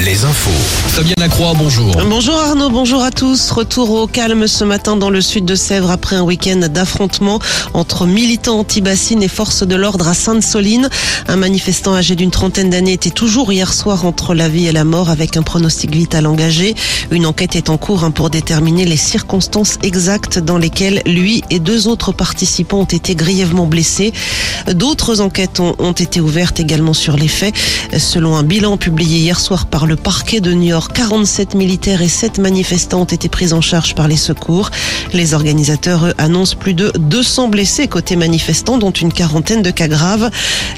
les infos. Fabienne Lacroix, bonjour. Bonjour Arnaud, bonjour à tous. Retour au calme ce matin dans le sud de Sèvres après un week-end d'affrontements entre militants anti-bassines et forces de l'ordre à Sainte-Soline. Un manifestant âgé d'une trentaine d'années était toujours hier soir entre la vie et la mort avec un pronostic vital engagé. Une enquête est en cours hein, pour déterminer les circonstances exactes dans lesquelles lui et deux autres participants ont été grièvement blessés. D'autres enquêtes ont été ouvertes également sur les faits. Selon un bilan publié hier soir par le parquet de New York, 47 militaires et 7 manifestants ont été pris en charge par les secours. Les organisateurs eux, annoncent plus de 200 blessés côté manifestants, dont une quarantaine de cas graves.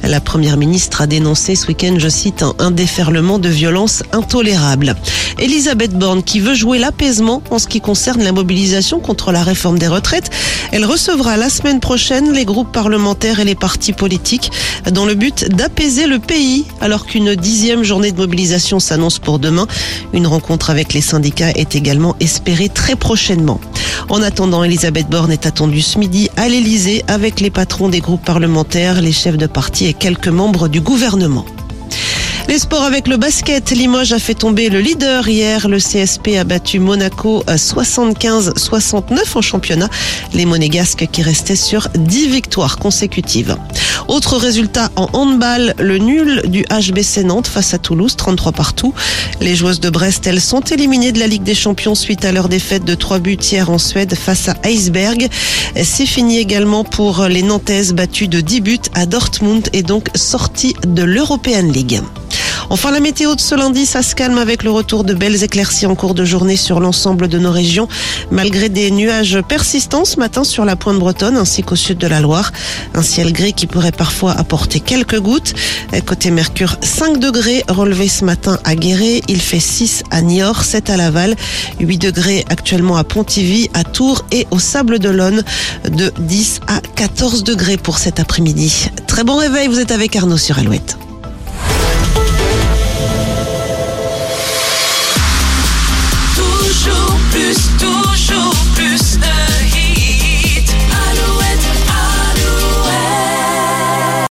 La première ministre a dénoncé ce week-end, je cite, un, déferlement de violence intolérable. Elisabeth Borne, qui veut jouer l'apaisement en ce qui concerne la mobilisation contre la réforme des retraites, elle recevra la semaine prochaine les groupes parlementaires et les partis politiques dans le but d'apaiser le pays, alors qu'une dixième journée de mobilisation s'annonce pour demain. Une rencontre avec les syndicats est également espérée très prochainement. En attendant, Elisabeth Borne est attendue ce midi à l'Elysée avec les patrons des groupes parlementaires, les chefs de parti et quelques membres du gouvernement. Les sports avec le basket. Limoges a fait tomber le leader hier. Le CSP a battu Monaco à 75-69 en championnat. Les monégasques qui restaient sur 10 victoires consécutives. Autre résultat en handball, le nul du HBC Nantes face à Toulouse, 33 partout. Les joueuses de Brest, elles sont éliminées de la Ligue des Champions suite à leur défaite de 3 buts hier en Suède face à Iceberg. C'est fini également pour les Nantaises battues de 10 buts à Dortmund et donc sorties de l'European League. Enfin, la météo de ce lundi, ça se calme avec le retour de belles éclaircies en cours de journée sur l'ensemble de nos régions, malgré des nuages persistants ce matin sur la pointe bretonne ainsi qu'au sud de la Loire. Un ciel gris qui pourrait parfois apporter quelques gouttes. Côté Mercure, 5 degrés relevés ce matin à Guéret. Il fait 6 à Niort, 7 à Laval, 8 degrés actuellement à Pontivy, à Tours et au Sable d'Olonne, de 10 à 14 degrés pour cet après-midi. Très bon réveil, vous êtes avec Arnaud sur Alouette. Toujours plus, toujours